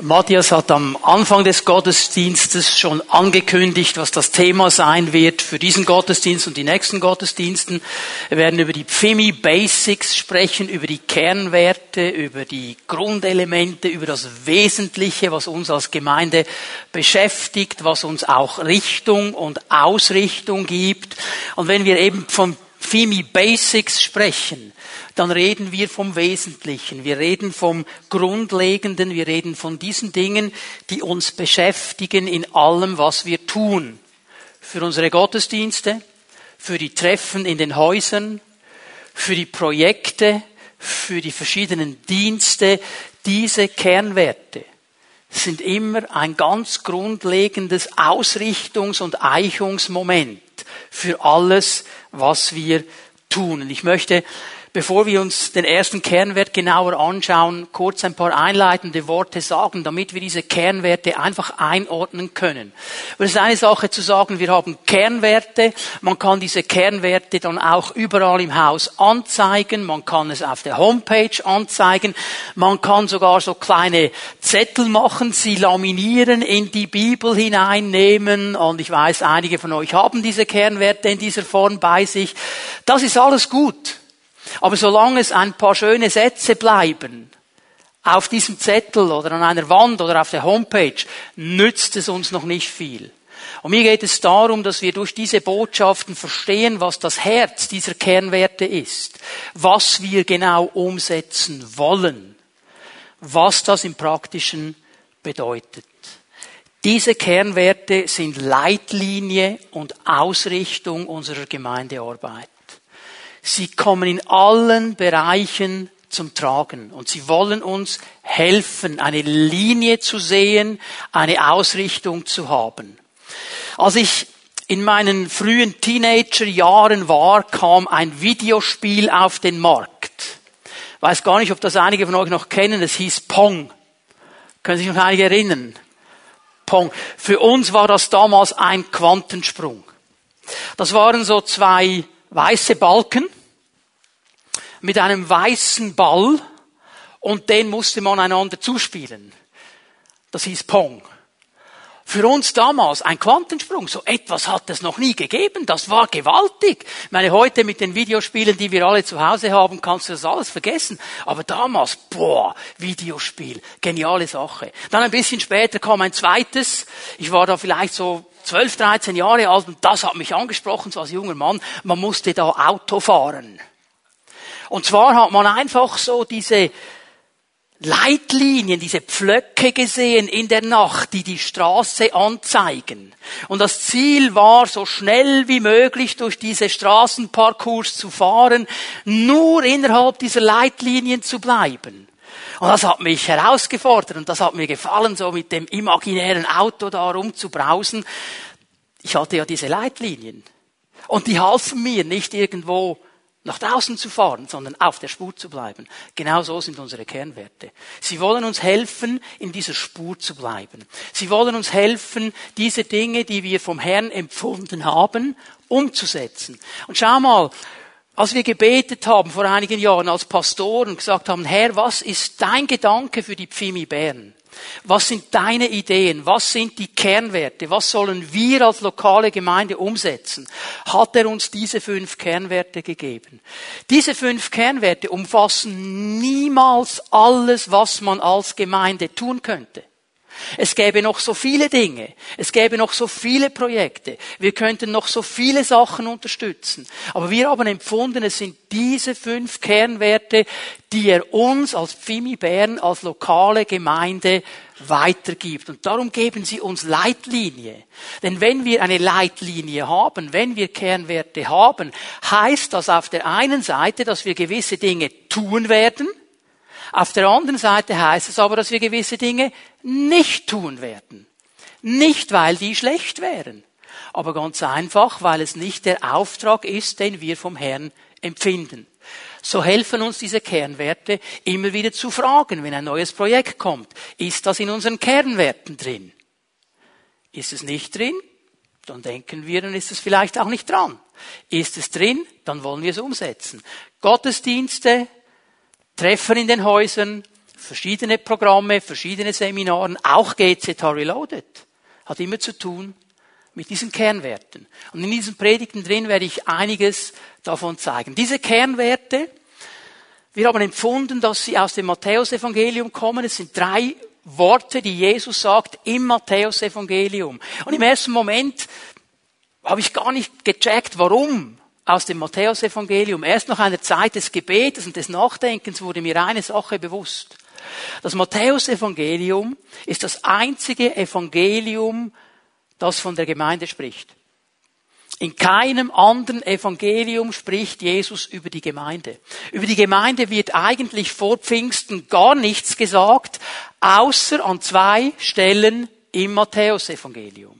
Matthias hat am Anfang des Gottesdienstes schon angekündigt, was das Thema sein wird für diesen Gottesdienst und die nächsten Gottesdiensten. Wir werden über die Pfimi Basics sprechen, über die Kernwerte, über die Grundelemente, über das Wesentliche, was uns als Gemeinde beschäftigt, was uns auch Richtung und Ausrichtung gibt. Und wenn wir eben von Fimi Basics sprechen, dann reden wir vom Wesentlichen. Wir reden vom Grundlegenden. Wir reden von diesen Dingen, die uns beschäftigen in allem, was wir tun. Für unsere Gottesdienste, für die Treffen in den Häusern, für die Projekte, für die verschiedenen Dienste. Diese Kernwerte sind immer ein ganz grundlegendes Ausrichtungs- und Eichungsmoment für alles, was wir tun. Und ich möchte bevor wir uns den ersten Kernwert genauer anschauen, kurz ein paar einleitende Worte sagen, damit wir diese Kernwerte einfach einordnen können. Und es ist eine Sache zu sagen, wir haben Kernwerte, man kann diese Kernwerte dann auch überall im Haus anzeigen, man kann es auf der Homepage anzeigen, man kann sogar so kleine Zettel machen, sie laminieren, in die Bibel hineinnehmen und ich weiß, einige von euch haben diese Kernwerte in dieser Form bei sich. Das ist alles gut. Aber solange es ein paar schöne Sätze bleiben, auf diesem Zettel oder an einer Wand oder auf der Homepage, nützt es uns noch nicht viel. Und mir geht es darum, dass wir durch diese Botschaften verstehen, was das Herz dieser Kernwerte ist, was wir genau umsetzen wollen, was das im Praktischen bedeutet. Diese Kernwerte sind Leitlinie und Ausrichtung unserer Gemeindearbeit. Sie kommen in allen Bereichen zum Tragen. Und sie wollen uns helfen, eine Linie zu sehen, eine Ausrichtung zu haben. Als ich in meinen frühen Teenagerjahren war, kam ein Videospiel auf den Markt. Weiß gar nicht, ob das einige von euch noch kennen. Es hieß Pong. Können sich noch einige erinnern? Pong. Für uns war das damals ein Quantensprung. Das waren so zwei weiße Balken mit einem weißen Ball und den musste man einander zuspielen. Das hieß Pong. Für uns damals ein Quantensprung, so etwas hat es noch nie gegeben, das war gewaltig. Ich meine, heute mit den Videospielen, die wir alle zu Hause haben, kannst du das alles vergessen. Aber damals, boah, Videospiel, geniale Sache. Dann ein bisschen später kam ein zweites, ich war da vielleicht so 12, 13 Jahre alt und das hat mich angesprochen, so als junger Mann, man musste da Auto fahren. Und zwar hat man einfach so diese Leitlinien, diese Pflöcke gesehen in der Nacht, die die Straße anzeigen. Und das Ziel war, so schnell wie möglich durch diese Straßenparcours zu fahren, nur innerhalb dieser Leitlinien zu bleiben. Und das hat mich herausgefordert und das hat mir gefallen, so mit dem imaginären Auto da rumzubrausen. Ich hatte ja diese Leitlinien. Und die halfen mir nicht irgendwo nach draußen zu fahren, sondern auf der Spur zu bleiben. Genau so sind unsere Kernwerte. Sie wollen uns helfen, in dieser Spur zu bleiben. Sie wollen uns helfen, diese Dinge, die wir vom Herrn empfunden haben, umzusetzen. Und schau mal, als wir gebetet haben vor einigen Jahren als Pastoren gesagt haben, Herr, was ist dein Gedanke für die Pfimi Bern? Was sind deine Ideen? Was sind die Kernwerte? Was sollen wir als lokale Gemeinde umsetzen? Hat er uns diese fünf Kernwerte gegeben? Diese fünf Kernwerte umfassen niemals alles, was man als Gemeinde tun könnte. Es gäbe noch so viele Dinge. Es gäbe noch so viele Projekte. Wir könnten noch so viele Sachen unterstützen. Aber wir haben empfunden, es sind diese fünf Kernwerte, die er uns als Pfimi Bern, als lokale Gemeinde weitergibt. Und darum geben sie uns Leitlinie. Denn wenn wir eine Leitlinie haben, wenn wir Kernwerte haben, heißt das auf der einen Seite, dass wir gewisse Dinge tun werden, auf der anderen Seite heißt es aber, dass wir gewisse Dinge nicht tun werden. Nicht, weil die schlecht wären, aber ganz einfach, weil es nicht der Auftrag ist, den wir vom Herrn empfinden. So helfen uns diese Kernwerte immer wieder zu fragen, wenn ein neues Projekt kommt. Ist das in unseren Kernwerten drin? Ist es nicht drin? Dann denken wir, dann ist es vielleicht auch nicht dran. Ist es drin? Dann wollen wir es umsetzen. Gottesdienste, Treffen in den Häusern, verschiedene Programme, verschiedene Seminaren, auch GZH Reloaded, hat immer zu tun mit diesen Kernwerten. Und in diesen Predigten drin werde ich einiges davon zeigen. Diese Kernwerte, wir haben empfunden, dass sie aus dem Matthäusevangelium kommen. Es sind drei Worte, die Jesus sagt im Matthäusevangelium. Und im ersten Moment habe ich gar nicht gecheckt, warum aus dem Matthäusevangelium. Erst nach einer Zeit des Gebetes und des Nachdenkens wurde mir eine Sache bewusst. Das Matthäusevangelium ist das einzige Evangelium, das von der Gemeinde spricht. In keinem anderen Evangelium spricht Jesus über die Gemeinde. Über die Gemeinde wird eigentlich vor Pfingsten gar nichts gesagt, außer an zwei Stellen im Matthäusevangelium.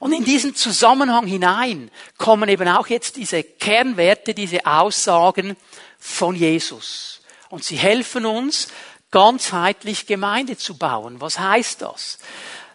Und in diesen Zusammenhang hinein kommen eben auch jetzt diese Kernwerte, diese Aussagen von Jesus. Und sie helfen uns, ganzheitlich Gemeinde zu bauen. Was heißt das?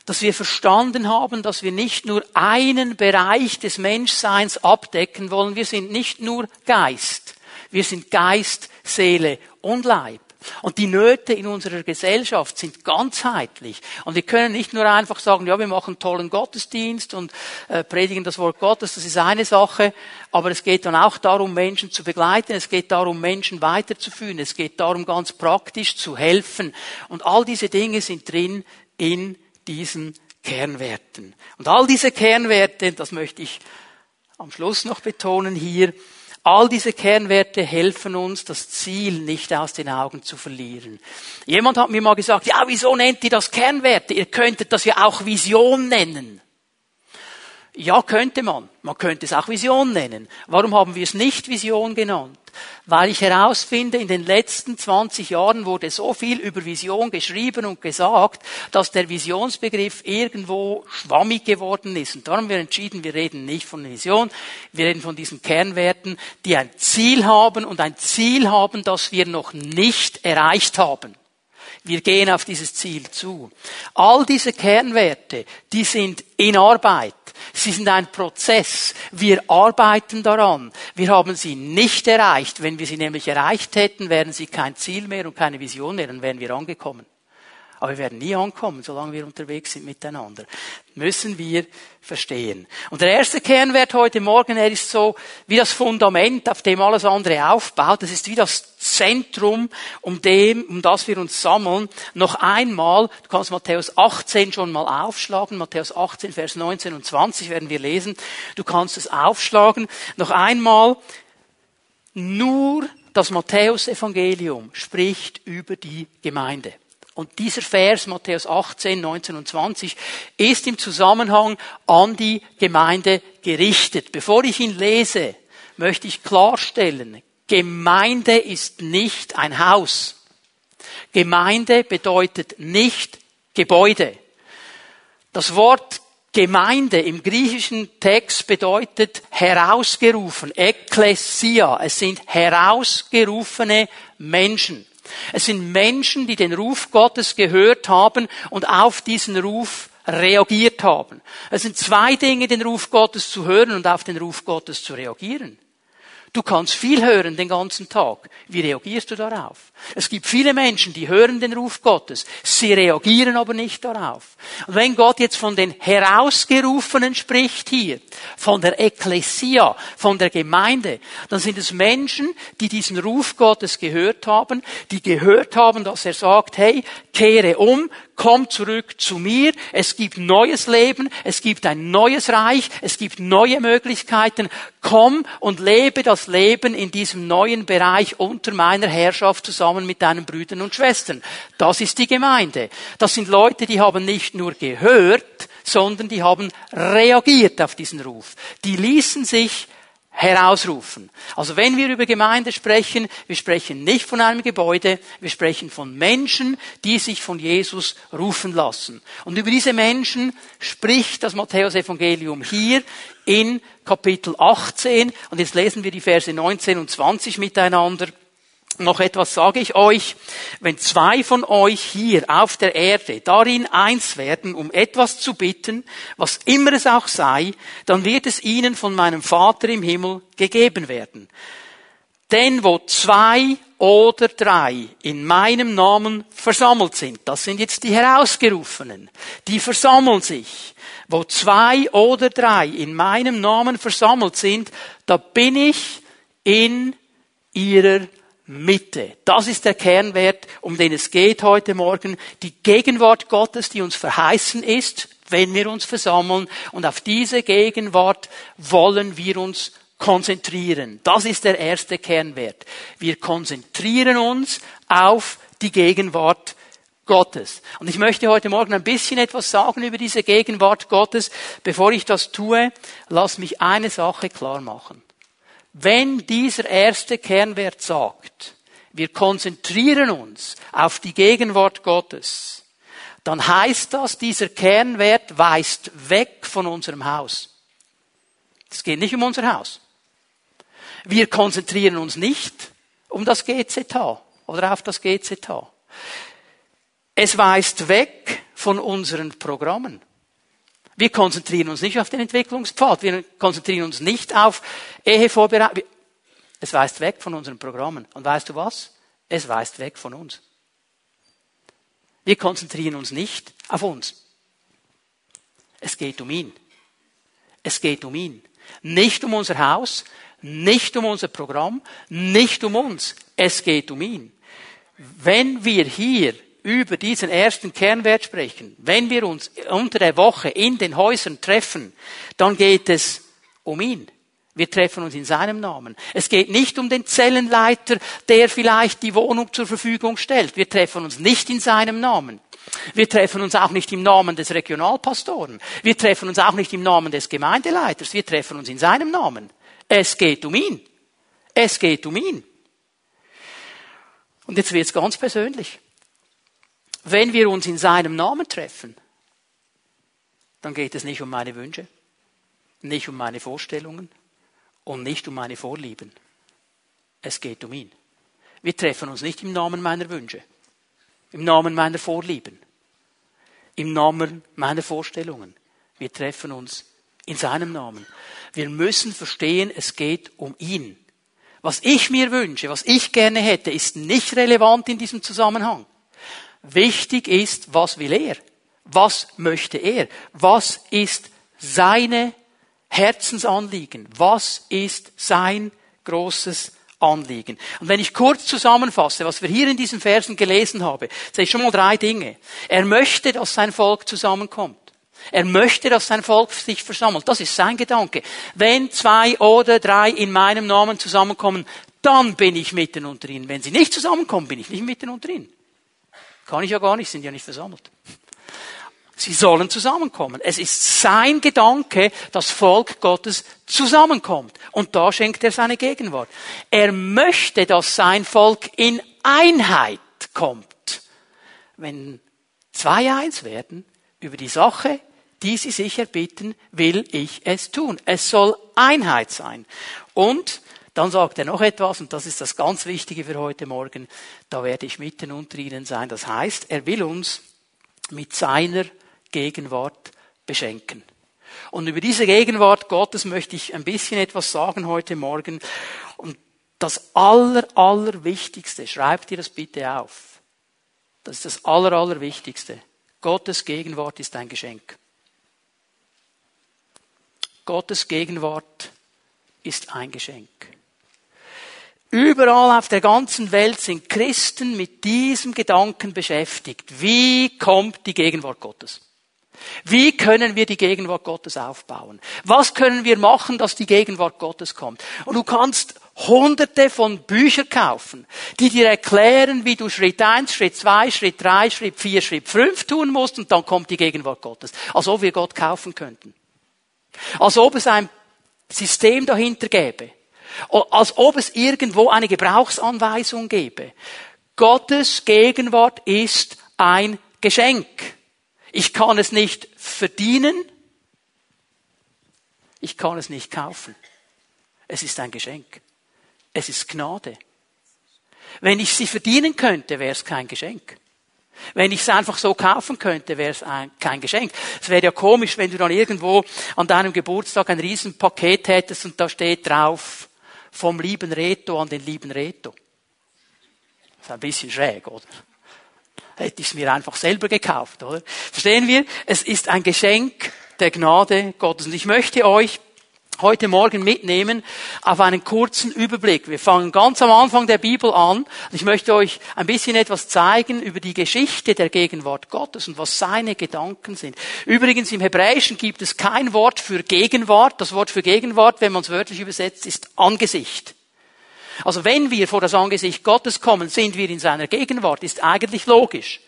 Dass wir verstanden haben, dass wir nicht nur einen Bereich des Menschseins abdecken wollen. Wir sind nicht nur Geist. Wir sind Geist, Seele und Leib. Und die Nöte in unserer Gesellschaft sind ganzheitlich. Und wir können nicht nur einfach sagen, ja, wir machen einen tollen Gottesdienst und äh, predigen das Wort Gottes, das ist eine Sache. Aber es geht dann auch darum, Menschen zu begleiten. Es geht darum, Menschen weiterzuführen. Es geht darum, ganz praktisch zu helfen. Und all diese Dinge sind drin in diesen Kernwerten. Und all diese Kernwerte, das möchte ich am Schluss noch betonen hier, All diese Kernwerte helfen uns, das Ziel nicht aus den Augen zu verlieren. Jemand hat mir mal gesagt, ja, wieso nennt ihr das Kernwerte? Ihr könntet das ja auch Vision nennen. Ja, könnte man. Man könnte es auch Vision nennen. Warum haben wir es nicht Vision genannt? weil ich herausfinde, in den letzten 20 Jahren wurde so viel über Vision geschrieben und gesagt, dass der Visionsbegriff irgendwo schwammig geworden ist. Und darum haben wir entschieden, wir reden nicht von Vision, wir reden von diesen Kernwerten, die ein Ziel haben und ein Ziel haben, das wir noch nicht erreicht haben. Wir gehen auf dieses Ziel zu. All diese Kernwerte, die sind in Arbeit. Sie sind ein Prozess. Wir arbeiten daran. Wir haben sie nicht erreicht. Wenn wir sie nämlich erreicht hätten, wären sie kein Ziel mehr und keine Vision mehr, dann wären wir angekommen. Aber wir werden nie ankommen, solange wir unterwegs sind miteinander. Müssen wir verstehen. Und der erste Kernwert heute Morgen, er ist so wie das Fundament, auf dem alles andere aufbaut. Das ist wie das Zentrum, um dem, um das wir uns sammeln. Noch einmal, du kannst Matthäus 18 schon mal aufschlagen. Matthäus 18, Vers 19 und 20 werden wir lesen. Du kannst es aufschlagen. Noch einmal, nur das Matthäus-Evangelium spricht über die Gemeinde. Und dieser Vers, Matthäus 18, 19 und 20, ist im Zusammenhang an die Gemeinde gerichtet. Bevor ich ihn lese, möchte ich klarstellen, Gemeinde ist nicht ein Haus. Gemeinde bedeutet nicht Gebäude. Das Wort Gemeinde im griechischen Text bedeutet herausgerufen, Ekklesia. Es sind herausgerufene Menschen. Es sind Menschen, die den Ruf Gottes gehört haben und auf diesen Ruf reagiert haben. Es sind zwei Dinge, den Ruf Gottes zu hören und auf den Ruf Gottes zu reagieren. Du kannst viel hören den ganzen Tag. Wie reagierst du darauf? Es gibt viele Menschen, die hören den Ruf Gottes. Sie reagieren aber nicht darauf. Und wenn Gott jetzt von den Herausgerufenen spricht hier, von der Ekklesia, von der Gemeinde, dann sind es Menschen, die diesen Ruf Gottes gehört haben, die gehört haben, dass er sagt, hey, kehre um, komm zurück zu mir, es gibt neues Leben, es gibt ein neues Reich, es gibt neue Möglichkeiten, komm und lebe das Leben in diesem neuen Bereich unter meiner Herrschaft zusammen mit deinen Brüdern und Schwestern. Das ist die Gemeinde. Das sind Leute, die haben nicht nur gehört, sondern die haben reagiert auf diesen Ruf. Die ließen sich herausrufen. Also wenn wir über Gemeinde sprechen, wir sprechen nicht von einem Gebäude, wir sprechen von Menschen, die sich von Jesus rufen lassen. Und über diese Menschen spricht das Matthäus-Evangelium hier in Kapitel 18. Und jetzt lesen wir die Verse 19 und 20 miteinander. Noch etwas sage ich euch, wenn zwei von euch hier auf der Erde darin eins werden, um etwas zu bitten, was immer es auch sei, dann wird es ihnen von meinem Vater im Himmel gegeben werden. Denn wo zwei oder drei in meinem Namen versammelt sind, das sind jetzt die Herausgerufenen, die versammeln sich, wo zwei oder drei in meinem Namen versammelt sind, da bin ich in ihrer Mitte. Das ist der Kernwert, um den es geht heute Morgen. Die Gegenwart Gottes, die uns verheißen ist, wenn wir uns versammeln. Und auf diese Gegenwart wollen wir uns konzentrieren. Das ist der erste Kernwert. Wir konzentrieren uns auf die Gegenwart Gottes. Und ich möchte heute Morgen ein bisschen etwas sagen über diese Gegenwart Gottes. Bevor ich das tue, lass mich eine Sache klar machen. Wenn dieser erste Kernwert sagt, wir konzentrieren uns auf die Gegenwart Gottes, dann heißt das, dieser Kernwert weist weg von unserem Haus. Es geht nicht um unser Haus. Wir konzentrieren uns nicht um das GZH oder auf das GZH. Es weist weg von unseren Programmen. Wir konzentrieren uns nicht auf den Entwicklungspfad. Wir konzentrieren uns nicht auf Ehevorbereitung. Es weist weg von unseren Programmen. Und weißt du was? Es weist weg von uns. Wir konzentrieren uns nicht auf uns. Es geht um ihn. Es geht um ihn. Nicht um unser Haus, nicht um unser Programm, nicht um uns. Es geht um ihn. Wenn wir hier über diesen ersten Kernwert sprechen, wenn wir uns unter der Woche in den Häusern treffen, dann geht es um ihn. Wir treffen uns in seinem Namen. Es geht nicht um den Zellenleiter, der vielleicht die Wohnung zur Verfügung stellt. Wir treffen uns nicht in seinem Namen. Wir treffen uns auch nicht im Namen des Regionalpastoren. Wir treffen uns auch nicht im Namen des Gemeindeleiters. Wir treffen uns in seinem Namen. Es geht um ihn. Es geht um ihn. Und jetzt wird es ganz persönlich. Wenn wir uns in seinem Namen treffen, dann geht es nicht um meine Wünsche, nicht um meine Vorstellungen und nicht um meine Vorlieben. Es geht um ihn. Wir treffen uns nicht im Namen meiner Wünsche, im Namen meiner Vorlieben, im Namen meiner Vorstellungen. Wir treffen uns in seinem Namen. Wir müssen verstehen, es geht um ihn. Was ich mir wünsche, was ich gerne hätte, ist nicht relevant in diesem Zusammenhang. Wichtig ist, was will er? Was möchte er? Was ist seine Herzensanliegen? Was ist sein großes Anliegen? Und wenn ich kurz zusammenfasse, was wir hier in diesen Versen gelesen haben, sehe ich schon mal drei Dinge. Er möchte, dass sein Volk zusammenkommt. Er möchte, dass sein Volk sich versammelt. Das ist sein Gedanke. Wenn zwei oder drei in meinem Namen zusammenkommen, dann bin ich mitten unter ihnen. Wenn sie nicht zusammenkommen, bin ich nicht mitten unter ihnen. Kann ich ja gar nicht, sind ja nicht versammelt. Sie sollen zusammenkommen. Es ist sein Gedanke, dass Volk Gottes zusammenkommt. Und da schenkt er seine Gegenwart. Er möchte, dass sein Volk in Einheit kommt. Wenn zwei eins werden über die Sache, die sie sich erbitten, will ich es tun. Es soll Einheit sein. Und dann sagt er noch etwas, und das ist das ganz Wichtige für heute Morgen, da werde ich mitten unter ihnen sein. Das heißt, er will uns mit seiner Gegenwart beschenken. Und über diese Gegenwart Gottes möchte ich ein bisschen etwas sagen heute Morgen. Und das Aller, Allerwichtigste, schreibt ihr das bitte auf. Das ist das Aller, Allerwichtigste. Gottes Gegenwart ist ein Geschenk. Gottes Gegenwart ist ein Geschenk. Überall auf der ganzen Welt sind Christen mit diesem Gedanken beschäftigt. Wie kommt die Gegenwart Gottes? Wie können wir die Gegenwart Gottes aufbauen? Was können wir machen, dass die Gegenwart Gottes kommt? Und du kannst hunderte von Büchern kaufen, die dir erklären, wie du Schritt eins, Schritt zwei, Schritt drei, Schritt vier, Schritt fünf tun musst und dann kommt die Gegenwart Gottes. Als ob wir Gott kaufen könnten. Als ob es ein System dahinter gäbe als ob es irgendwo eine Gebrauchsanweisung gäbe. Gottes Gegenwart ist ein Geschenk. Ich kann es nicht verdienen. Ich kann es nicht kaufen. Es ist ein Geschenk. Es ist Gnade. Wenn ich sie verdienen könnte, wäre es kein Geschenk. Wenn ich es einfach so kaufen könnte, wäre es ein, kein Geschenk. Es wäre ja komisch, wenn du dann irgendwo an deinem Geburtstag ein Riesenpaket hättest und da steht drauf, vom lieben Reto an den lieben Reto. Das ist ein bisschen schräg, oder? Hätte ich es mir einfach selber gekauft, oder? Verstehen wir? Es ist ein Geschenk der Gnade Gottes. Und ich möchte euch heute Morgen mitnehmen auf einen kurzen Überblick. Wir fangen ganz am Anfang der Bibel an. Ich möchte euch ein bisschen etwas zeigen über die Geschichte der Gegenwart Gottes und was seine Gedanken sind. Übrigens im Hebräischen gibt es kein Wort für Gegenwart. Das Wort für Gegenwart, wenn man es wörtlich übersetzt, ist Angesicht. Also wenn wir vor das Angesicht Gottes kommen, sind wir in seiner Gegenwart, ist eigentlich logisch.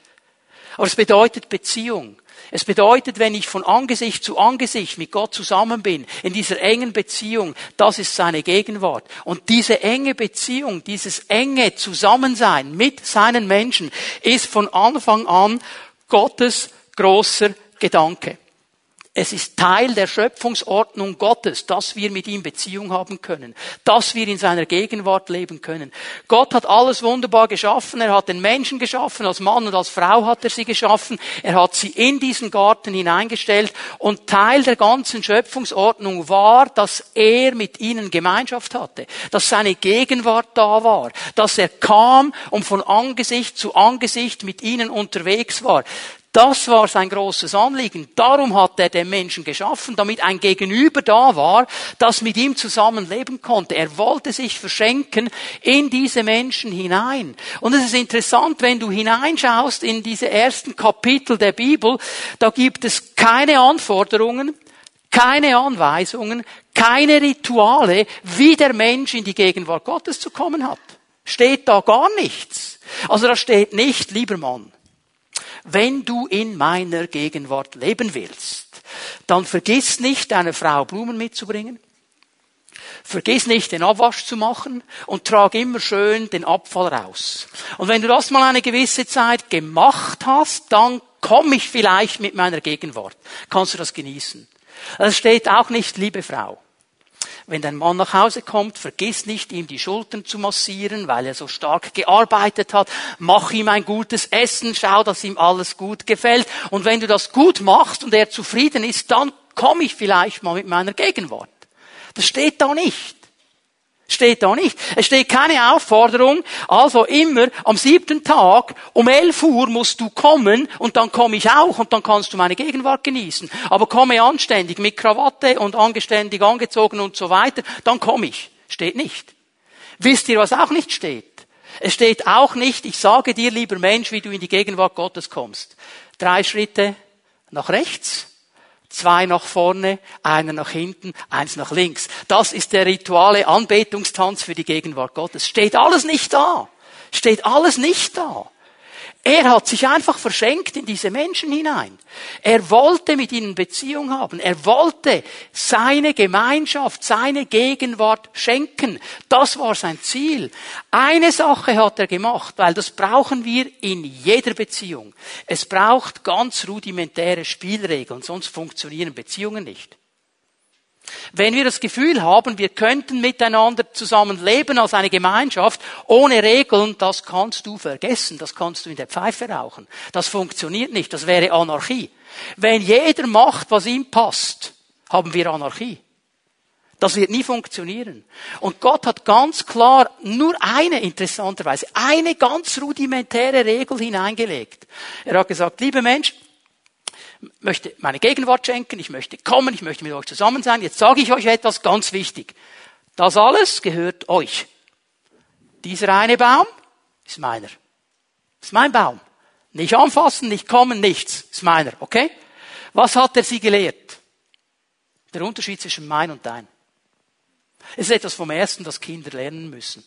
Aber es bedeutet Beziehung. Es bedeutet, wenn ich von Angesicht zu Angesicht mit Gott zusammen bin, in dieser engen Beziehung, das ist seine Gegenwart. Und diese enge Beziehung, dieses enge Zusammensein mit seinen Menschen ist von Anfang an Gottes großer Gedanke. Es ist Teil der Schöpfungsordnung Gottes, dass wir mit ihm Beziehung haben können, dass wir in seiner Gegenwart leben können. Gott hat alles wunderbar geschaffen. Er hat den Menschen geschaffen, als Mann und als Frau hat er sie geschaffen. Er hat sie in diesen Garten hineingestellt und Teil der ganzen Schöpfungsordnung war, dass er mit ihnen Gemeinschaft hatte, dass seine Gegenwart da war, dass er kam und von Angesicht zu Angesicht mit ihnen unterwegs war. Das war sein großes Anliegen. Darum hat er den Menschen geschaffen, damit ein Gegenüber da war, das mit ihm zusammen leben konnte. Er wollte sich verschenken in diese Menschen hinein. Und es ist interessant, wenn du hineinschaust in diese ersten Kapitel der Bibel, da gibt es keine Anforderungen, keine Anweisungen, keine Rituale, wie der Mensch in die Gegenwart Gottes zu kommen hat. Steht da gar nichts. Also da steht nicht, lieber Mann, wenn du in meiner Gegenwart leben willst, dann vergiss nicht, deiner Frau Blumen mitzubringen. Vergiss nicht, den Abwasch zu machen und trag immer schön den Abfall raus. Und wenn du das mal eine gewisse Zeit gemacht hast, dann komme ich vielleicht mit meiner Gegenwart. Kannst du das genießen? Es steht auch nicht, liebe Frau, wenn dein Mann nach Hause kommt, vergiss nicht, ihm die Schultern zu massieren, weil er so stark gearbeitet hat. Mach ihm ein gutes Essen, schau, dass ihm alles gut gefällt. Und wenn du das gut machst und er zufrieden ist, dann komme ich vielleicht mal mit meiner Gegenwart. Das steht da nicht. Steht da nicht. Es steht keine Aufforderung, also immer am siebten Tag um elf Uhr musst du kommen und dann komme ich auch und dann kannst du meine Gegenwart genießen. Aber komme anständig mit Krawatte und angeständig angezogen und so weiter, dann komme ich. Steht nicht. Wisst ihr, was auch nicht steht? Es steht auch nicht, ich sage dir, lieber Mensch, wie du in die Gegenwart Gottes kommst. Drei Schritte nach rechts, Zwei nach vorne, einer nach hinten, eins nach links. Das ist der rituale Anbetungstanz für die Gegenwart Gottes. Steht alles nicht da. Steht alles nicht da. Er hat sich einfach verschenkt in diese Menschen hinein. Er wollte mit ihnen Beziehung haben. Er wollte seine Gemeinschaft, seine Gegenwart schenken. Das war sein Ziel. Eine Sache hat er gemacht, weil das brauchen wir in jeder Beziehung. Es braucht ganz rudimentäre Spielregeln, sonst funktionieren Beziehungen nicht. Wenn wir das Gefühl haben, wir könnten miteinander zusammen leben als eine Gemeinschaft ohne Regeln, das kannst du vergessen, das kannst du in der Pfeife rauchen. Das funktioniert nicht, das wäre Anarchie. Wenn jeder macht, was ihm passt, haben wir Anarchie. Das wird nie funktionieren. Und Gott hat ganz klar nur eine, interessanterweise, eine ganz rudimentäre Regel hineingelegt. Er hat gesagt, liebe Mensch, möchte meine Gegenwart schenken, ich möchte kommen, ich möchte mit euch zusammen sein. Jetzt sage ich euch etwas ganz wichtig. Das alles gehört euch. Dieser eine Baum ist meiner. Ist mein Baum. Nicht anfassen, nicht kommen, nichts. Ist meiner, okay? Was hat er sie gelehrt? Der Unterschied zwischen mein und dein. Es ist etwas vom Ersten, das Kinder lernen müssen.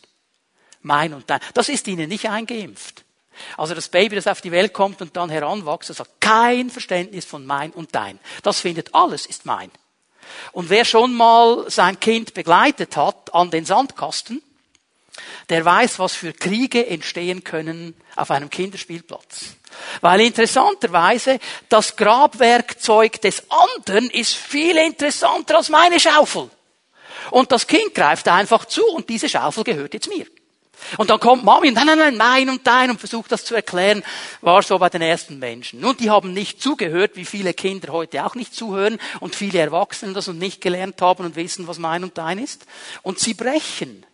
Mein und dein. Das ist ihnen nicht eingeimpft. Also das Baby, das auf die Welt kommt und dann heranwächst, das hat kein Verständnis von mein und dein. Das findet alles ist mein. Und wer schon mal sein Kind begleitet hat an den Sandkasten, der weiß, was für Kriege entstehen können auf einem Kinderspielplatz. Weil interessanterweise das Grabwerkzeug des anderen ist viel interessanter als meine Schaufel. Und das Kind greift einfach zu und diese Schaufel gehört jetzt mir. Und dann kommt Mami nein, nein, nein, mein und dein und versucht das zu erklären, war so bei den ersten Menschen. Nun, die haben nicht zugehört, wie viele Kinder heute auch nicht zuhören und viele Erwachsene das und nicht gelernt haben und wissen, was mein und dein ist. Und sie brechen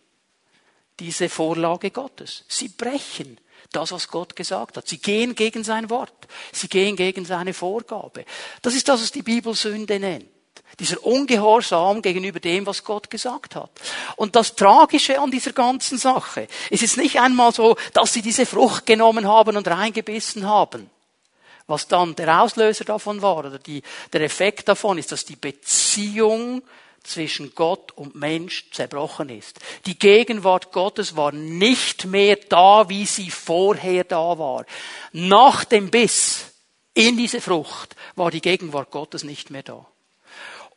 diese Vorlage Gottes. Sie brechen das, was Gott gesagt hat. Sie gehen gegen sein Wort. Sie gehen gegen seine Vorgabe. Das ist das, was die Bibel Sünde nennt. Dieser Ungehorsam gegenüber dem, was Gott gesagt hat. Und das Tragische an dieser ganzen Sache ist jetzt nicht einmal so, dass sie diese Frucht genommen haben und reingebissen haben. Was dann der Auslöser davon war oder die, der Effekt davon ist, dass die Beziehung zwischen Gott und Mensch zerbrochen ist. Die Gegenwart Gottes war nicht mehr da, wie sie vorher da war. Nach dem Biss in diese Frucht war die Gegenwart Gottes nicht mehr da.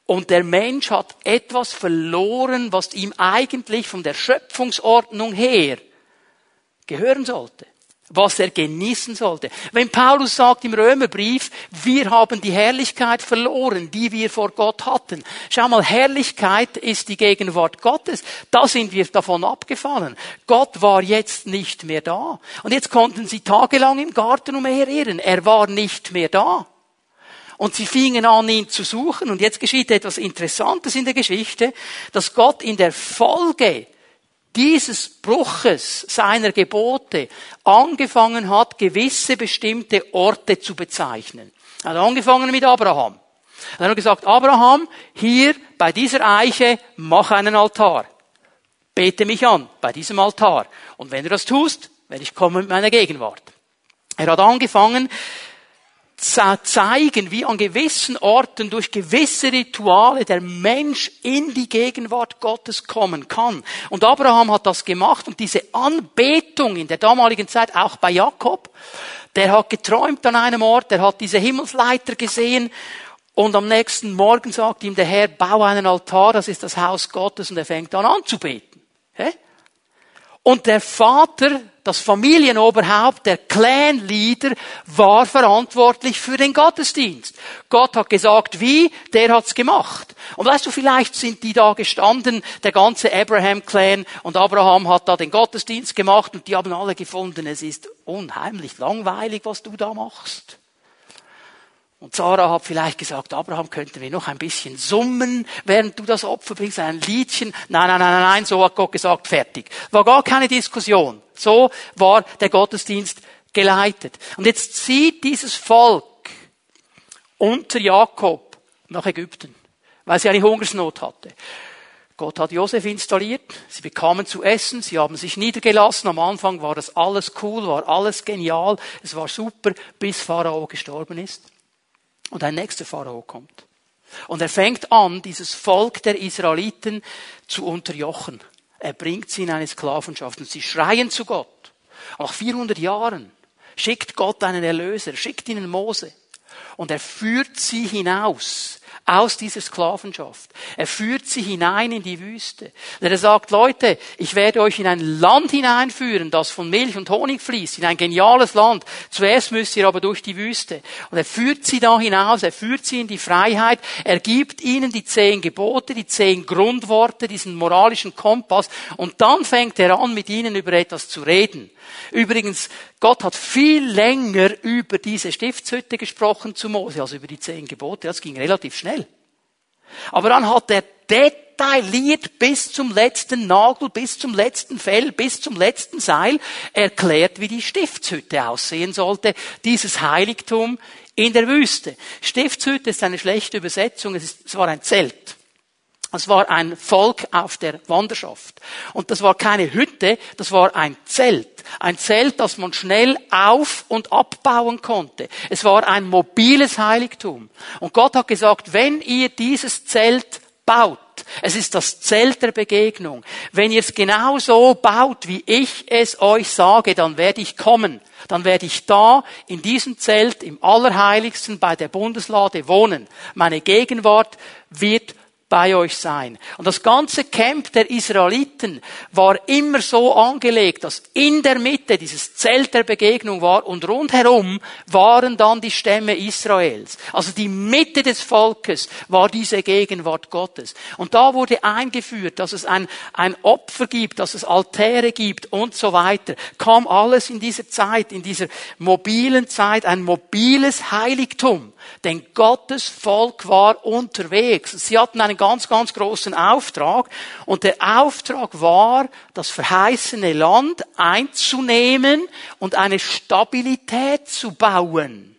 Und der Mensch hat etwas verloren, was ihm eigentlich von der Schöpfungsordnung her gehören sollte was er genießen sollte. Wenn Paulus sagt im Römerbrief, wir haben die Herrlichkeit verloren, die wir vor Gott hatten. Schau mal, Herrlichkeit ist die Gegenwart Gottes. Da sind wir davon abgefallen. Gott war jetzt nicht mehr da. Und jetzt konnten sie tagelang im Garten umherirren. Er war nicht mehr da. Und sie fingen an, ihn zu suchen. Und jetzt geschieht etwas Interessantes in der Geschichte, dass Gott in der Folge dieses Bruches seiner Gebote angefangen hat, gewisse bestimmte Orte zu bezeichnen. Er hat angefangen mit Abraham. Er hat gesagt, Abraham, hier bei dieser Eiche, mach einen Altar. Bete mich an bei diesem Altar. Und wenn du das tust, werde ich kommen mit meiner Gegenwart. Er hat angefangen, zeigen, wie an gewissen Orten durch gewisse Rituale der Mensch in die Gegenwart Gottes kommen kann. Und Abraham hat das gemacht und diese Anbetung in der damaligen Zeit, auch bei Jakob, der hat geträumt an einem Ort, der hat diese Himmelsleiter gesehen und am nächsten Morgen sagt ihm der Herr, bau einen Altar, das ist das Haus Gottes und er fängt an anzubeten. Und der Vater, das Familienoberhaupt, der Clanleader, war verantwortlich für den Gottesdienst. Gott hat gesagt, wie, der hat's gemacht. Und weißt du, vielleicht sind die da gestanden, der ganze Abraham-Clan, und Abraham hat da den Gottesdienst gemacht, und die haben alle gefunden, es ist unheimlich langweilig, was du da machst. Und Sarah hat vielleicht gesagt, Abraham, könnten wir noch ein bisschen summen, während du das Opfer bringst, ein Liedchen. Nein, nein, nein, nein, so hat Gott gesagt, fertig. War gar keine Diskussion. So war der Gottesdienst geleitet. Und jetzt zieht dieses Volk unter Jakob nach Ägypten, weil sie eine Hungersnot hatte. Gott hat Josef installiert, sie bekamen zu essen, sie haben sich niedergelassen. Am Anfang war das alles cool, war alles genial, es war super, bis Pharao gestorben ist. Und ein nächster Pharao kommt. Und er fängt an, dieses Volk der Israeliten zu unterjochen. Er bringt sie in eine Sklavenschaft und sie schreien zu Gott. Nach 400 Jahren schickt Gott einen Erlöser, schickt ihnen Mose. Und er führt sie hinaus aus dieser Sklavenschaft. Er führt sie hinein in die Wüste. Er sagt, Leute, ich werde euch in ein Land hineinführen, das von Milch und Honig fließt, in ein geniales Land. Zuerst müsst ihr aber durch die Wüste. Und er führt sie da hinaus, er führt sie in die Freiheit, er gibt ihnen die zehn Gebote, die zehn Grundworte, diesen moralischen Kompass. Und dann fängt er an, mit ihnen über etwas zu reden. Übrigens, Gott hat viel länger über diese Stiftshütte gesprochen zu Mose als über die zehn Gebote. Das ging relativ schnell. Aber dann hat er detailliert bis zum letzten Nagel, bis zum letzten Fell, bis zum letzten Seil erklärt, wie die Stiftshütte aussehen sollte, dieses Heiligtum in der Wüste. Stiftshütte ist eine schlechte Übersetzung, es, ist, es war ein Zelt. Es war ein Volk auf der Wanderschaft. Und das war keine Hütte, das war ein Zelt. Ein Zelt, das man schnell auf- und abbauen konnte. Es war ein mobiles Heiligtum. Und Gott hat gesagt, wenn ihr dieses Zelt baut, es ist das Zelt der Begegnung. Wenn ihr es genau so baut, wie ich es euch sage, dann werde ich kommen. Dann werde ich da in diesem Zelt im Allerheiligsten bei der Bundeslade wohnen. Meine Gegenwart wird bei euch sein. Und das ganze Camp der Israeliten war immer so angelegt, dass in der Mitte dieses Zelt der Begegnung war und rundherum waren dann die Stämme Israels. Also die Mitte des Volkes war diese Gegenwart Gottes. Und da wurde eingeführt, dass es ein, ein Opfer gibt, dass es Altäre gibt und so weiter. Kam alles in dieser Zeit, in dieser mobilen Zeit, ein mobiles Heiligtum. Denn Gottes Volk war unterwegs. Sie hatten einen ganz, ganz großen Auftrag. Und der Auftrag war, das verheißene Land einzunehmen und eine Stabilität zu bauen.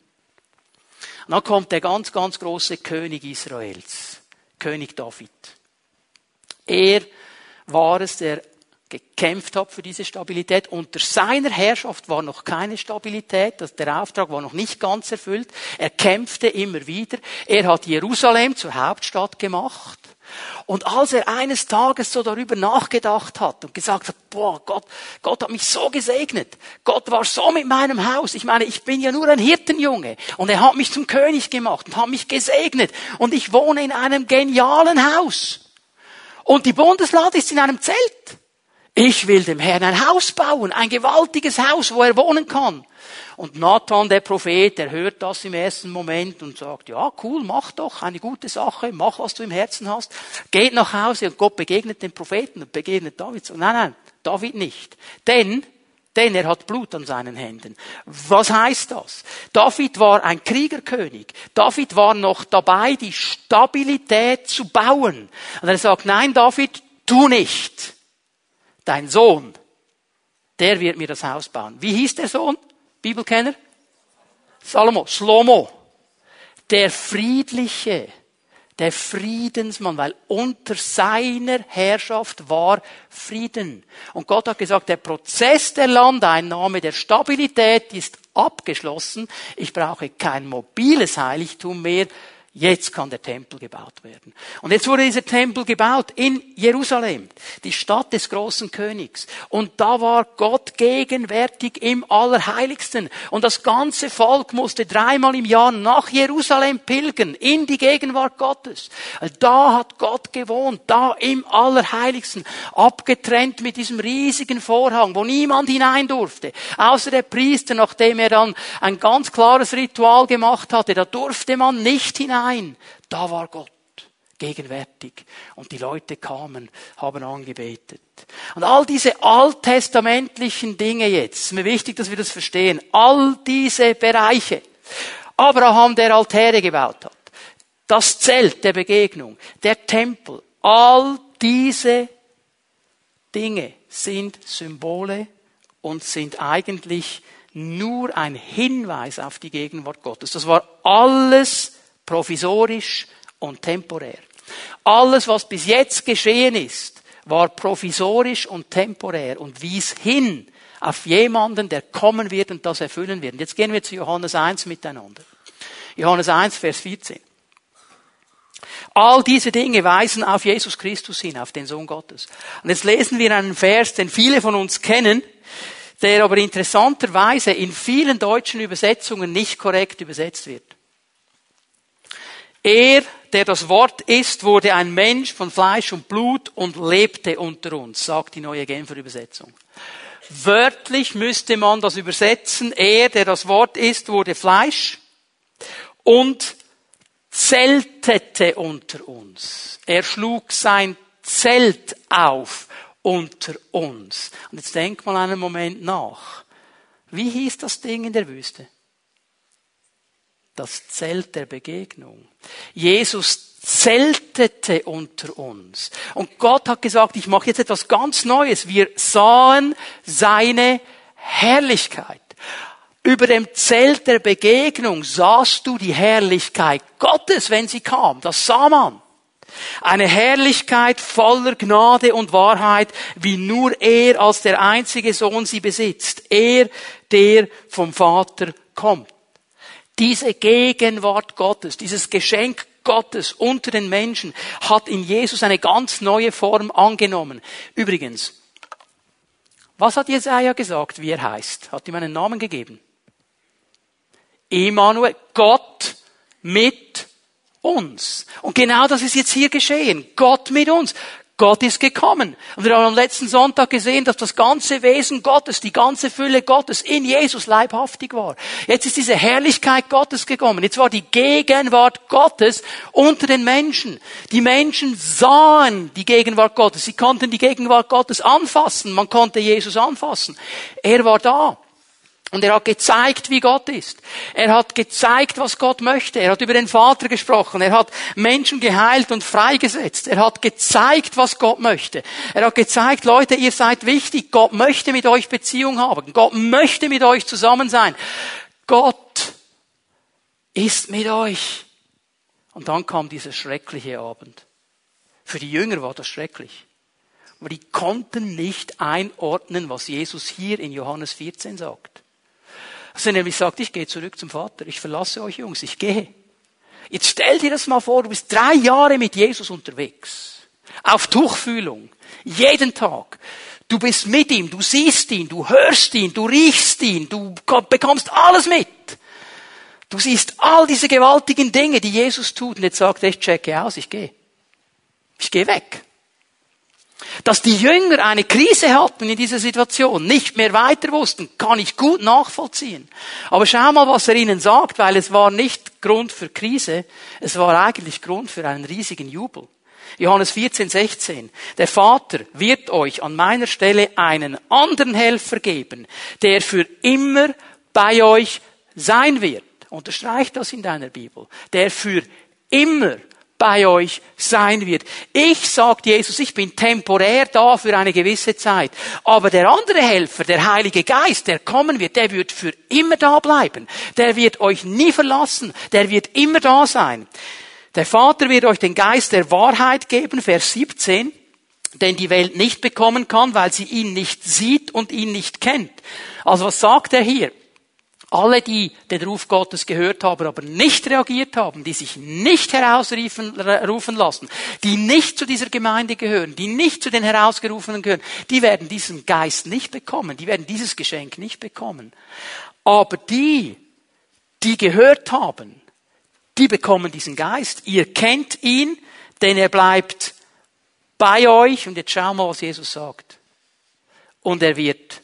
Und dann kommt der ganz, ganz große König Israels, König David. Er war es, der gekämpft hat für diese Stabilität. Unter seiner Herrschaft war noch keine Stabilität, der Auftrag war noch nicht ganz erfüllt. Er kämpfte immer wieder. Er hat Jerusalem zur Hauptstadt gemacht. Und als er eines Tages so darüber nachgedacht hat und gesagt hat, boah, Gott, Gott hat mich so gesegnet. Gott war so mit meinem Haus. Ich meine, ich bin ja nur ein Hirtenjunge. Und er hat mich zum König gemacht und hat mich gesegnet. Und ich wohne in einem genialen Haus. Und die Bundeslade ist in einem Zelt. Ich will dem Herrn ein Haus bauen, ein gewaltiges Haus, wo er wohnen kann. Und Nathan, der Prophet, der hört das im ersten Moment und sagt, ja, cool, mach doch, eine gute Sache, mach, was du im Herzen hast. Geht nach Hause und Gott begegnet dem Propheten und begegnet David. Nein, nein, David nicht. Denn, denn er hat Blut an seinen Händen. Was heißt das? David war ein Kriegerkönig. David war noch dabei, die Stabilität zu bauen. Und er sagt, nein, David, tu nicht dein Sohn, der wird mir das Haus bauen. Wie hieß der Sohn? Bibelkenner? Salomo, Slomo. Der Friedliche, der Friedensmann, weil unter seiner Herrschaft war Frieden. Und Gott hat gesagt, der Prozess der Landeinnahme, der Stabilität ist abgeschlossen. Ich brauche kein mobiles Heiligtum mehr, Jetzt kann der Tempel gebaut werden. Und jetzt wurde dieser Tempel gebaut in Jerusalem, die Stadt des großen Königs. Und da war Gott gegenwärtig im Allerheiligsten. Und das ganze Volk musste dreimal im Jahr nach Jerusalem pilgern, in die Gegenwart Gottes. Da hat Gott gewohnt, da im Allerheiligsten, abgetrennt mit diesem riesigen Vorhang, wo niemand hinein durfte, außer der Priester, nachdem er dann ein ganz klares Ritual gemacht hatte, da durfte man nicht hinein Nein, da war Gott gegenwärtig. Und die Leute kamen, haben angebetet. Und all diese alttestamentlichen Dinge jetzt, ist mir wichtig, dass wir das verstehen, all diese Bereiche. Abraham, der Altäre gebaut hat, das Zelt der Begegnung, der Tempel, all diese Dinge sind Symbole und sind eigentlich nur ein Hinweis auf die Gegenwart Gottes. Das war alles provisorisch und temporär. Alles, was bis jetzt geschehen ist, war provisorisch und temporär und wies hin auf jemanden, der kommen wird und das erfüllen wird. Und jetzt gehen wir zu Johannes 1 miteinander. Johannes 1, Vers 14. All diese Dinge weisen auf Jesus Christus hin, auf den Sohn Gottes. Und jetzt lesen wir einen Vers, den viele von uns kennen, der aber interessanterweise in vielen deutschen Übersetzungen nicht korrekt übersetzt wird. Er, der das Wort ist, wurde ein Mensch von Fleisch und Blut und lebte unter uns, sagt die neue Genfer Übersetzung. Wörtlich müsste man das übersetzen. Er, der das Wort ist, wurde Fleisch und zeltete unter uns. Er schlug sein Zelt auf unter uns. Und jetzt denk mal einen Moment nach. Wie hieß das Ding in der Wüste? Das Zelt der Begegnung. Jesus zeltete unter uns. Und Gott hat gesagt, ich mache jetzt etwas ganz Neues. Wir sahen seine Herrlichkeit. Über dem Zelt der Begegnung sahst du die Herrlichkeit Gottes, wenn sie kam. Das sah man. Eine Herrlichkeit voller Gnade und Wahrheit, wie nur er als der einzige Sohn sie besitzt. Er, der vom Vater kommt. Diese Gegenwart Gottes, dieses Geschenk Gottes unter den Menschen hat in Jesus eine ganz neue Form angenommen. Übrigens, was hat Jesaja gesagt, wie er heißt? Hat ihm einen Namen gegeben? Emmanuel, Gott mit uns. Und genau das ist jetzt hier geschehen. Gott mit uns. Gott ist gekommen. Und wir haben am letzten Sonntag gesehen, dass das ganze Wesen Gottes, die ganze Fülle Gottes in Jesus leibhaftig war. Jetzt ist diese Herrlichkeit Gottes gekommen. Jetzt war die Gegenwart Gottes unter den Menschen. Die Menschen sahen die Gegenwart Gottes. Sie konnten die Gegenwart Gottes anfassen. Man konnte Jesus anfassen. Er war da. Und er hat gezeigt, wie Gott ist. Er hat gezeigt, was Gott möchte. Er hat über den Vater gesprochen. Er hat Menschen geheilt und freigesetzt. Er hat gezeigt, was Gott möchte. Er hat gezeigt, Leute, ihr seid wichtig. Gott möchte mit euch Beziehung haben. Gott möchte mit euch zusammen sein. Gott ist mit euch. Und dann kam dieser schreckliche Abend. Für die Jünger war das schrecklich. Aber die konnten nicht einordnen, was Jesus hier in Johannes 14 sagt. Dass er nämlich sagt, ich gehe zurück zum Vater, ich verlasse euch Jungs, ich gehe. Jetzt stell dir das mal vor, du bist drei Jahre mit Jesus unterwegs. Auf Tuchfühlung. Jeden Tag. Du bist mit ihm, du siehst ihn, du hörst ihn, du riechst ihn, du bekommst alles mit. Du siehst all diese gewaltigen Dinge, die Jesus tut. Und jetzt sagt er, ich checke aus, ich gehe. Ich gehe weg dass die Jünger eine Krise hatten in dieser Situation, nicht mehr weiter wussten, kann ich gut nachvollziehen. Aber schau mal, was er ihnen sagt, weil es war nicht Grund für Krise, es war eigentlich Grund für einen riesigen Jubel. Johannes 14, 16. Der Vater wird euch an meiner Stelle einen anderen Helfer geben, der für immer bei euch sein wird. Unterstreich das in deiner Bibel. Der für immer bei euch sein wird. Ich, sagt Jesus, ich bin temporär da für eine gewisse Zeit. Aber der andere Helfer, der Heilige Geist, der kommen wird, der wird für immer da bleiben. Der wird euch nie verlassen. Der wird immer da sein. Der Vater wird euch den Geist der Wahrheit geben, Vers 17, den die Welt nicht bekommen kann, weil sie ihn nicht sieht und ihn nicht kennt. Also was sagt er hier? Alle, die den Ruf Gottes gehört haben, aber nicht reagiert haben, die sich nicht herausrufen lassen, die nicht zu dieser Gemeinde gehören, die nicht zu den Herausgerufenen gehören, die werden diesen Geist nicht bekommen, die werden dieses Geschenk nicht bekommen. Aber die, die gehört haben, die bekommen diesen Geist. Ihr kennt ihn, denn er bleibt bei euch. Und jetzt schauen wir, was Jesus sagt. Und er wird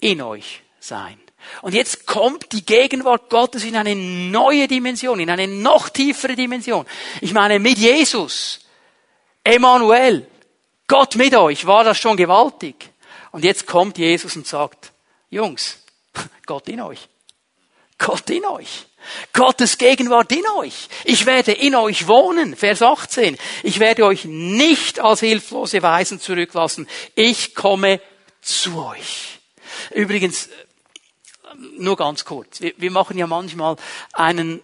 in euch sein. Und jetzt kommt die Gegenwart Gottes in eine neue Dimension, in eine noch tiefere Dimension. Ich meine, mit Jesus, Emmanuel, Gott mit euch, war das schon gewaltig. Und jetzt kommt Jesus und sagt, Jungs, Gott in euch. Gott in euch. Gottes Gegenwart in euch. Ich werde in euch wohnen. Vers 18. Ich werde euch nicht als hilflose Weisen zurücklassen. Ich komme zu euch. Übrigens, nur ganz kurz. Wir, wir machen ja manchmal einen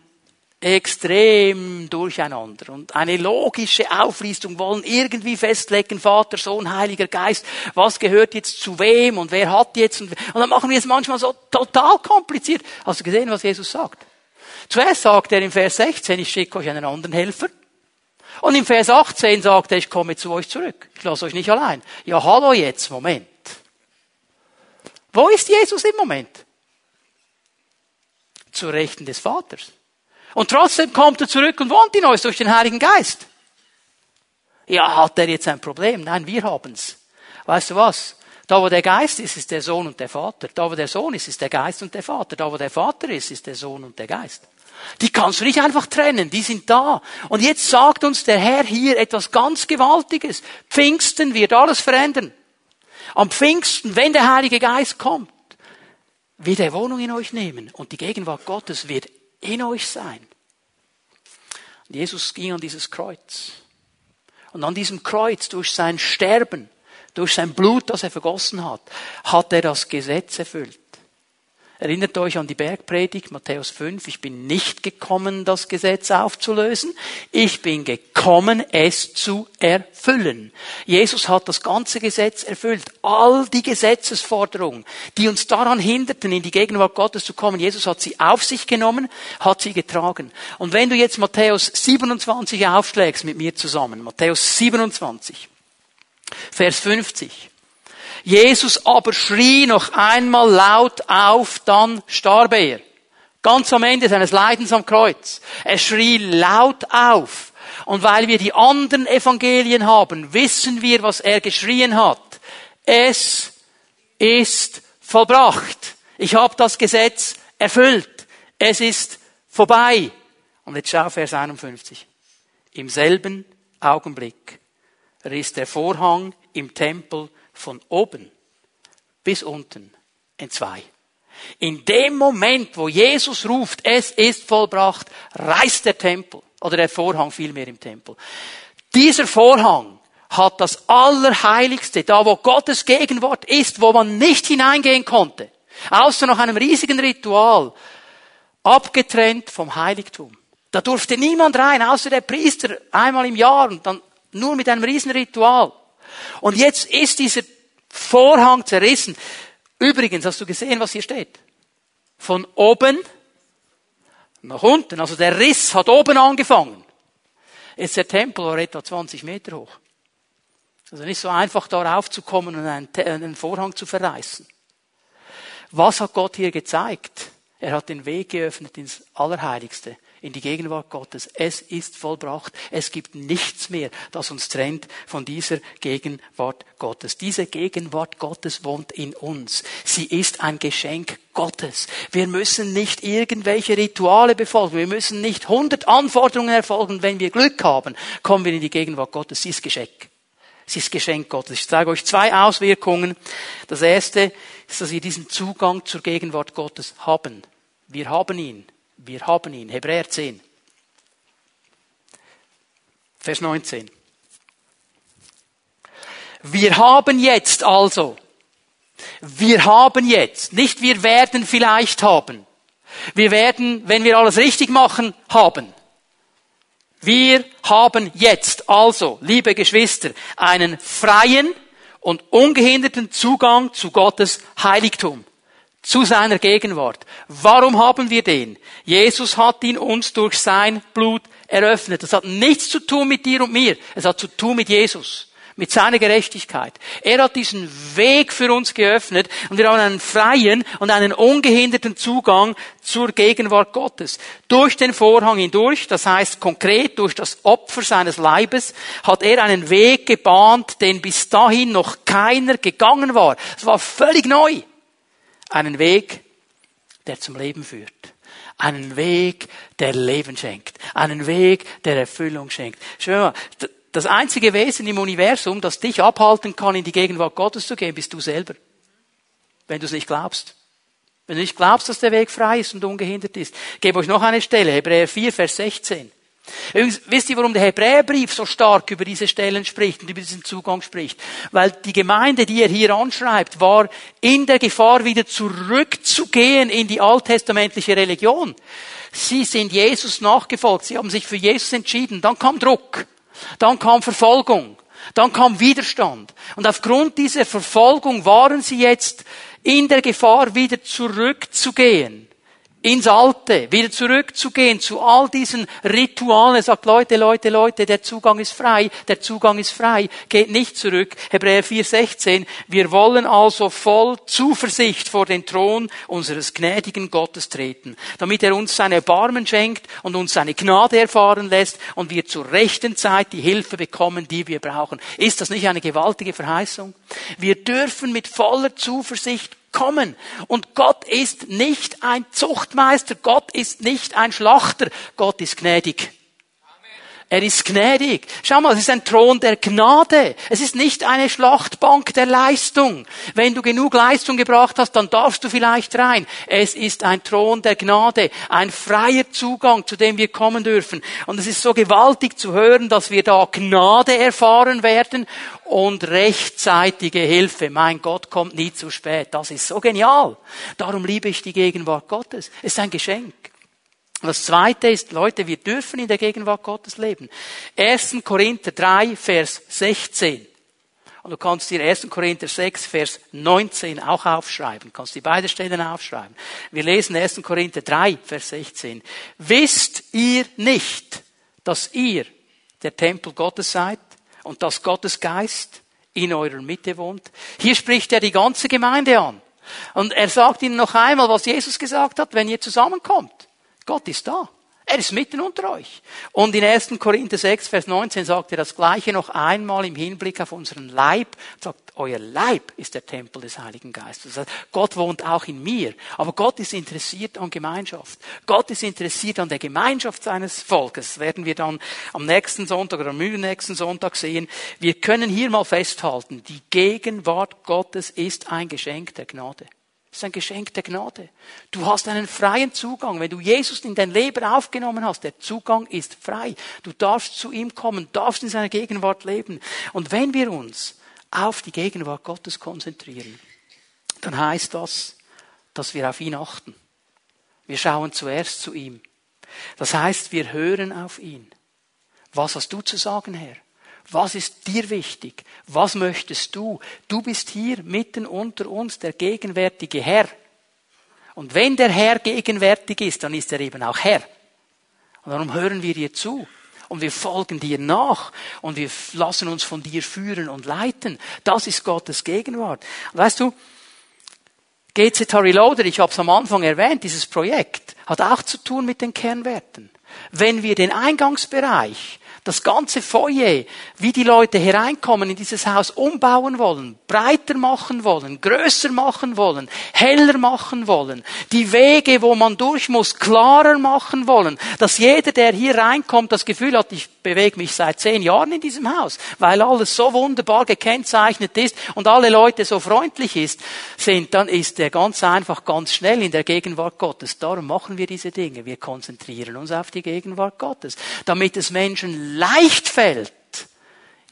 extrem durcheinander und eine logische Auflistung wollen irgendwie festlegen, Vater, Sohn, Heiliger Geist, was gehört jetzt zu wem und wer hat jetzt und, und dann machen wir es manchmal so total kompliziert. Hast du gesehen, was Jesus sagt? Zuerst sagt er im Vers 16, ich schicke euch einen anderen Helfer. Und im Vers 18 sagt er, ich komme zu euch zurück. Ich lasse euch nicht allein. Ja, hallo jetzt, Moment. Wo ist Jesus im Moment? Zur Rechten des Vaters. Und trotzdem kommt er zurück und wohnt in euch durch den Heiligen Geist. Ja, hat er jetzt ein Problem? Nein, wir haben's. Weißt du was? Da, wo der Geist ist, ist der Sohn und der Vater. Da, wo der Sohn ist, ist der Geist und der Vater. Da, wo der Vater ist, ist der Sohn und der Geist. Die kannst du nicht einfach trennen, die sind da. Und jetzt sagt uns der Herr hier etwas ganz Gewaltiges. Pfingsten wird alles verändern. Am Pfingsten, wenn der Heilige Geist kommt, wird er Wohnung in euch nehmen und die Gegenwart Gottes wird in euch sein. Und Jesus ging an dieses Kreuz. Und an diesem Kreuz, durch sein Sterben, durch sein Blut, das er vergossen hat, hat er das Gesetz erfüllt. Erinnert euch an die Bergpredigt, Matthäus 5. Ich bin nicht gekommen, das Gesetz aufzulösen. Ich bin gekommen, es zu erfüllen. Jesus hat das ganze Gesetz erfüllt. All die Gesetzesforderungen, die uns daran hinderten, in die Gegenwart Gottes zu kommen. Jesus hat sie auf sich genommen, hat sie getragen. Und wenn du jetzt Matthäus 27 aufschlägst mit mir zusammen, Matthäus 27, Vers 50. Jesus aber schrie noch einmal laut auf, dann starb er. Ganz am Ende seines Leidens am Kreuz. Er schrie laut auf. Und weil wir die anderen Evangelien haben, wissen wir, was er geschrien hat. Es ist vollbracht. Ich habe das Gesetz erfüllt. Es ist vorbei. Und jetzt schau Vers 51. Im selben Augenblick riss der Vorhang im Tempel von oben bis unten in zwei. In dem Moment, wo Jesus ruft, es ist vollbracht, reißt der Tempel oder der Vorhang vielmehr im Tempel. Dieser Vorhang hat das Allerheiligste, da wo Gottes Gegenwart ist, wo man nicht hineingehen konnte, außer nach einem riesigen Ritual, abgetrennt vom Heiligtum. Da durfte niemand rein, außer der Priester einmal im Jahr und dann nur mit einem riesen Ritual. Und jetzt ist dieser Vorhang zerrissen. Übrigens, hast du gesehen, was hier steht? Von oben nach unten. Also der Riss hat oben angefangen. Jetzt der Tempel war etwa 20 Meter hoch. Also nicht so einfach da raufzukommen und einen, einen Vorhang zu verreißen. Was hat Gott hier gezeigt? Er hat den Weg geöffnet ins Allerheiligste in die Gegenwart Gottes. Es ist vollbracht. Es gibt nichts mehr, das uns trennt von dieser Gegenwart Gottes. Diese Gegenwart Gottes wohnt in uns. Sie ist ein Geschenk Gottes. Wir müssen nicht irgendwelche Rituale befolgen. Wir müssen nicht hundert Anforderungen erfolgen. Wenn wir Glück haben, kommen wir in die Gegenwart Gottes. Sie ist Geschenk. Sie ist Geschenk Gottes. Ich zeige euch zwei Auswirkungen. Das erste ist, dass wir diesen Zugang zur Gegenwart Gottes haben. Wir haben ihn. Wir haben ihn. Hebräer 10. Vers 19. Wir haben jetzt also, wir haben jetzt, nicht wir werden vielleicht haben. Wir werden, wenn wir alles richtig machen, haben. Wir haben jetzt also, liebe Geschwister, einen freien und ungehinderten Zugang zu Gottes Heiligtum zu seiner Gegenwart. Warum haben wir den? Jesus hat ihn uns durch sein Blut eröffnet. Das hat nichts zu tun mit dir und mir. Es hat zu tun mit Jesus mit seiner Gerechtigkeit. Er hat diesen Weg für uns geöffnet und wir haben einen freien und einen ungehinderten Zugang zur Gegenwart Gottes. Durch den Vorhang hindurch, das heißt konkret durch das Opfer seines Leibes, hat er einen Weg gebahnt, den bis dahin noch keiner gegangen war. Es war völlig neu. Einen Weg, der zum Leben führt. Einen Weg, der Leben schenkt. Einen Weg, der Erfüllung schenkt. Schau mal, das einzige Wesen im Universum, das dich abhalten kann, in die Gegenwart Gottes zu gehen, bist du selber. Wenn du es nicht glaubst. Wenn du nicht glaubst, dass der Weg frei ist und ungehindert ist. Ich gebe euch noch eine Stelle, Hebräer 4, Vers 16. Übrigens, wisst ihr, warum der Hebräerbrief so stark über diese Stellen spricht und über diesen Zugang spricht? Weil die Gemeinde, die er hier anschreibt, war in der Gefahr, wieder zurückzugehen in die alttestamentliche Religion. Sie sind Jesus nachgefolgt, sie haben sich für Jesus entschieden, dann kam Druck, dann kam Verfolgung, dann kam Widerstand. Und aufgrund dieser Verfolgung waren sie jetzt in der Gefahr, wieder zurückzugehen ins Alte, wieder zurückzugehen zu all diesen Ritualen. Sagt, Leute, Leute, Leute, der Zugang ist frei, der Zugang ist frei, geht nicht zurück. Hebräer 4,16, wir wollen also voll Zuversicht vor den Thron unseres gnädigen Gottes treten, damit er uns seine Barmen schenkt und uns seine Gnade erfahren lässt und wir zur rechten Zeit die Hilfe bekommen, die wir brauchen. Ist das nicht eine gewaltige Verheißung? Wir dürfen mit voller Zuversicht kommen. Und Gott ist nicht ein Zuchtmeister, Gott ist nicht ein Schlachter, Gott ist gnädig. Er ist gnädig. Schau mal, es ist ein Thron der Gnade. Es ist nicht eine Schlachtbank der Leistung. Wenn du genug Leistung gebracht hast, dann darfst du vielleicht rein. Es ist ein Thron der Gnade, ein freier Zugang, zu dem wir kommen dürfen. Und es ist so gewaltig zu hören, dass wir da Gnade erfahren werden und rechtzeitige Hilfe. Mein Gott kommt nie zu spät. Das ist so genial. Darum liebe ich die Gegenwart Gottes. Es ist ein Geschenk. Das zweite ist, Leute, wir dürfen in der Gegenwart Gottes leben. 1. Korinther 3, Vers 16. Und du kannst dir 1. Korinther 6, Vers 19 auch aufschreiben. Du kannst die beide Stellen aufschreiben. Wir lesen 1. Korinther 3, Vers 16. Wisst ihr nicht, dass ihr der Tempel Gottes seid und dass Gottes Geist in eurer Mitte wohnt? Hier spricht er die ganze Gemeinde an. Und er sagt ihnen noch einmal, was Jesus gesagt hat, wenn ihr zusammenkommt. Gott ist da. Er ist mitten unter euch. Und in 1. Korinther 6, Vers 19 sagt er das Gleiche noch einmal im Hinblick auf unseren Leib. Er sagt, euer Leib ist der Tempel des Heiligen Geistes. Das Gott wohnt auch in mir. Aber Gott ist interessiert an Gemeinschaft. Gott ist interessiert an der Gemeinschaft seines Volkes. Das werden wir dann am nächsten Sonntag oder am nächsten Sonntag sehen. Wir können hier mal festhalten, die Gegenwart Gottes ist ein Geschenk der Gnade. Ist ein Geschenk der Gnade. Du hast einen freien Zugang. Wenn du Jesus in dein Leben aufgenommen hast, der Zugang ist frei. Du darfst zu ihm kommen, darfst in seiner Gegenwart leben. Und wenn wir uns auf die Gegenwart Gottes konzentrieren, dann heißt das, dass wir auf ihn achten. Wir schauen zuerst zu ihm. Das heißt, wir hören auf ihn. Was hast du zu sagen, Herr? Was ist dir wichtig? Was möchtest du? Du bist hier mitten unter uns der gegenwärtige Herr. Und wenn der Herr gegenwärtig ist, dann ist er eben auch Herr. Und darum hören wir dir zu. Und wir folgen dir nach. Und wir lassen uns von dir führen und leiten. Das ist Gottes Gegenwart. weißt du, GZ Reloader, ich habe es am Anfang erwähnt, dieses Projekt hat auch zu tun mit den Kernwerten. Wenn wir den Eingangsbereich das ganze Foyer, wie die Leute hereinkommen in dieses Haus, umbauen wollen, breiter machen wollen, größer machen wollen, heller machen wollen, die Wege, wo man durch muss, klarer machen wollen, dass jeder, der hier reinkommt, das Gefühl hat, ich bewege mich seit zehn Jahren in diesem Haus, weil alles so wunderbar gekennzeichnet ist und alle Leute so freundlich ist, sind, dann ist er ganz einfach, ganz schnell in der Gegenwart Gottes. Darum machen wir diese Dinge. Wir konzentrieren uns auf die Gegenwart Gottes, damit es Menschen leicht fällt,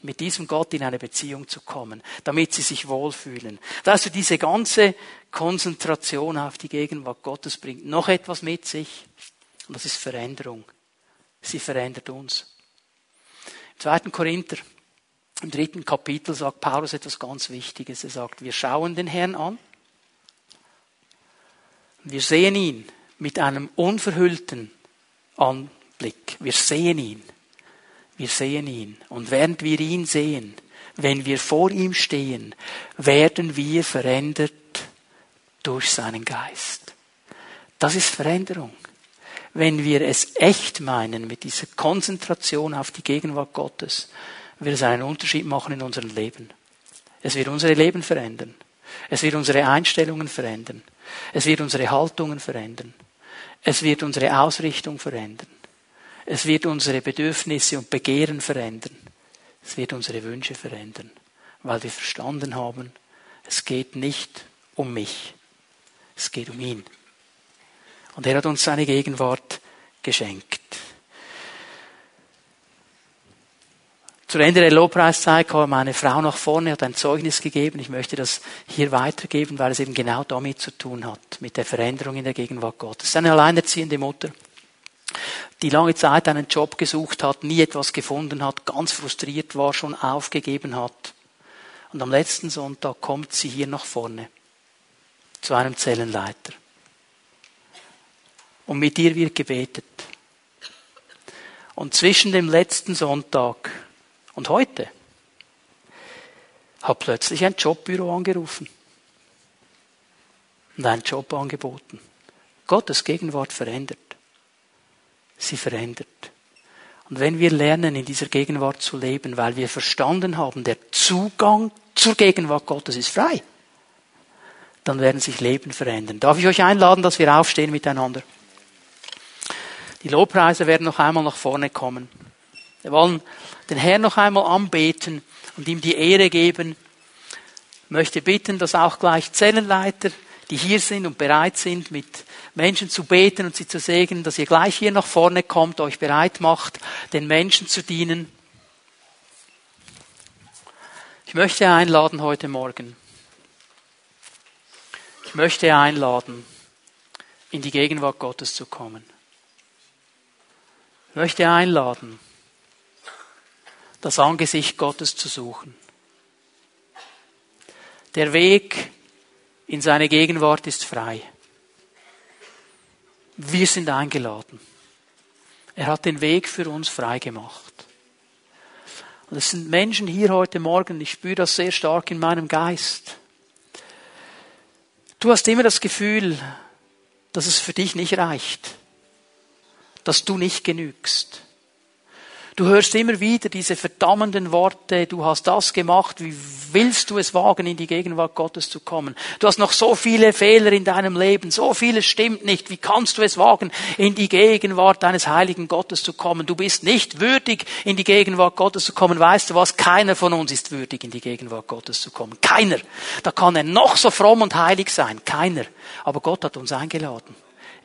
mit diesem Gott in eine Beziehung zu kommen, damit sie sich wohlfühlen. Dass du diese ganze Konzentration auf die Gegenwart Gottes bringt noch etwas mit sich, und das ist Veränderung. Sie verändert uns. Im zweiten Korinther, im dritten Kapitel sagt Paulus etwas ganz Wichtiges. Er sagt, wir schauen den Herrn an, wir sehen ihn mit einem unverhüllten Anblick. Wir sehen ihn. Wir sehen ihn. Und während wir ihn sehen, wenn wir vor ihm stehen, werden wir verändert durch seinen Geist. Das ist Veränderung. Wenn wir es echt meinen mit dieser Konzentration auf die Gegenwart Gottes, wird es einen Unterschied machen in unserem Leben. Es wird unsere Leben verändern. Es wird unsere Einstellungen verändern. Es wird unsere Haltungen verändern. Es wird unsere Ausrichtung verändern. Es wird unsere Bedürfnisse und Begehren verändern. Es wird unsere Wünsche verändern, weil wir verstanden haben, es geht nicht um mich, es geht um ihn. Und er hat uns seine Gegenwart geschenkt. Zu Ende der Lobpreiszeit kam meine Frau nach vorne, hat ein Zeugnis gegeben. Ich möchte das hier weitergeben, weil es eben genau damit zu tun hat, mit der Veränderung in der Gegenwart Gottes. Es ist eine alleinerziehende Mutter die lange Zeit einen Job gesucht hat, nie etwas gefunden hat, ganz frustriert war, schon aufgegeben hat. Und am letzten Sonntag kommt sie hier nach vorne zu einem Zellenleiter. Und mit ihr wird gebetet. Und zwischen dem letzten Sonntag und heute hat plötzlich ein Jobbüro angerufen und einen Job angeboten. Gottes Gegenwart verändert sie verändert. Und wenn wir lernen, in dieser Gegenwart zu leben, weil wir verstanden haben, der Zugang zur Gegenwart Gottes ist frei, dann werden sich Leben verändern. Darf ich euch einladen, dass wir aufstehen miteinander? Die Lobpreise werden noch einmal nach vorne kommen. Wir wollen den Herrn noch einmal anbeten und ihm die Ehre geben. Ich möchte bitten, dass auch gleich Zellenleiter, die hier sind und bereit sind, mit Menschen zu beten und sie zu segnen, dass ihr gleich hier nach vorne kommt, euch bereit macht, den Menschen zu dienen. Ich möchte einladen heute Morgen. Ich möchte einladen, in die Gegenwart Gottes zu kommen. Ich möchte einladen, das Angesicht Gottes zu suchen. Der Weg in seine Gegenwart ist frei. Wir sind eingeladen. Er hat den Weg für uns frei gemacht. Und es sind Menschen hier heute Morgen, ich spüre das sehr stark in meinem Geist. Du hast immer das Gefühl, dass es für dich nicht reicht, dass du nicht genügst. Du hörst immer wieder diese verdammenden Worte, du hast das gemacht, wie willst du es wagen, in die Gegenwart Gottes zu kommen? Du hast noch so viele Fehler in deinem Leben, so vieles stimmt nicht, wie kannst du es wagen, in die Gegenwart deines heiligen Gottes zu kommen? Du bist nicht würdig, in die Gegenwart Gottes zu kommen. Weißt du was? Keiner von uns ist würdig, in die Gegenwart Gottes zu kommen. Keiner. Da kann er noch so fromm und heilig sein. Keiner. Aber Gott hat uns eingeladen.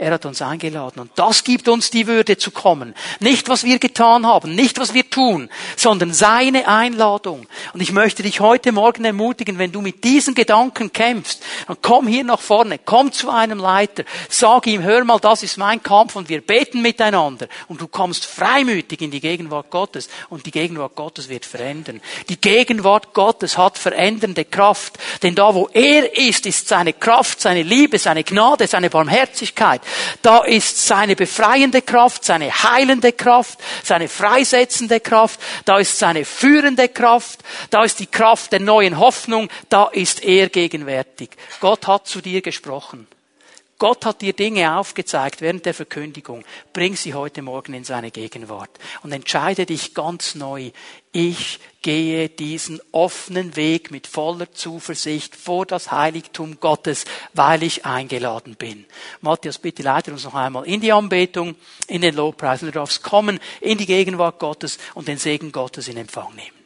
Er hat uns eingeladen. Und das gibt uns die Würde zu kommen. Nicht, was wir getan haben, nicht, was wir tun, sondern seine Einladung. Und ich möchte dich heute Morgen ermutigen, wenn du mit diesen Gedanken kämpfst, dann komm hier nach vorne, komm zu einem Leiter, sag ihm, hör mal, das ist mein Kampf und wir beten miteinander. Und du kommst freimütig in die Gegenwart Gottes und die Gegenwart Gottes wird verändern. Die Gegenwart Gottes hat verändernde Kraft. Denn da, wo er ist, ist seine Kraft, seine Liebe, seine Gnade, seine Barmherzigkeit. Da ist seine befreiende Kraft, seine heilende Kraft, seine freisetzende Kraft, da ist seine führende Kraft, da ist die Kraft der neuen Hoffnung, da ist er gegenwärtig. Gott hat zu dir gesprochen. Gott hat dir Dinge aufgezeigt während der Verkündigung. Bring sie heute Morgen in seine Gegenwart und entscheide dich ganz neu. Ich gehe diesen offenen Weg mit voller Zuversicht vor das Heiligtum Gottes, weil ich eingeladen bin. Matthias, bitte leite uns noch einmal in die Anbetung, in den Lobpreis. Du darfst kommen in die Gegenwart Gottes und den Segen Gottes in Empfang nehmen.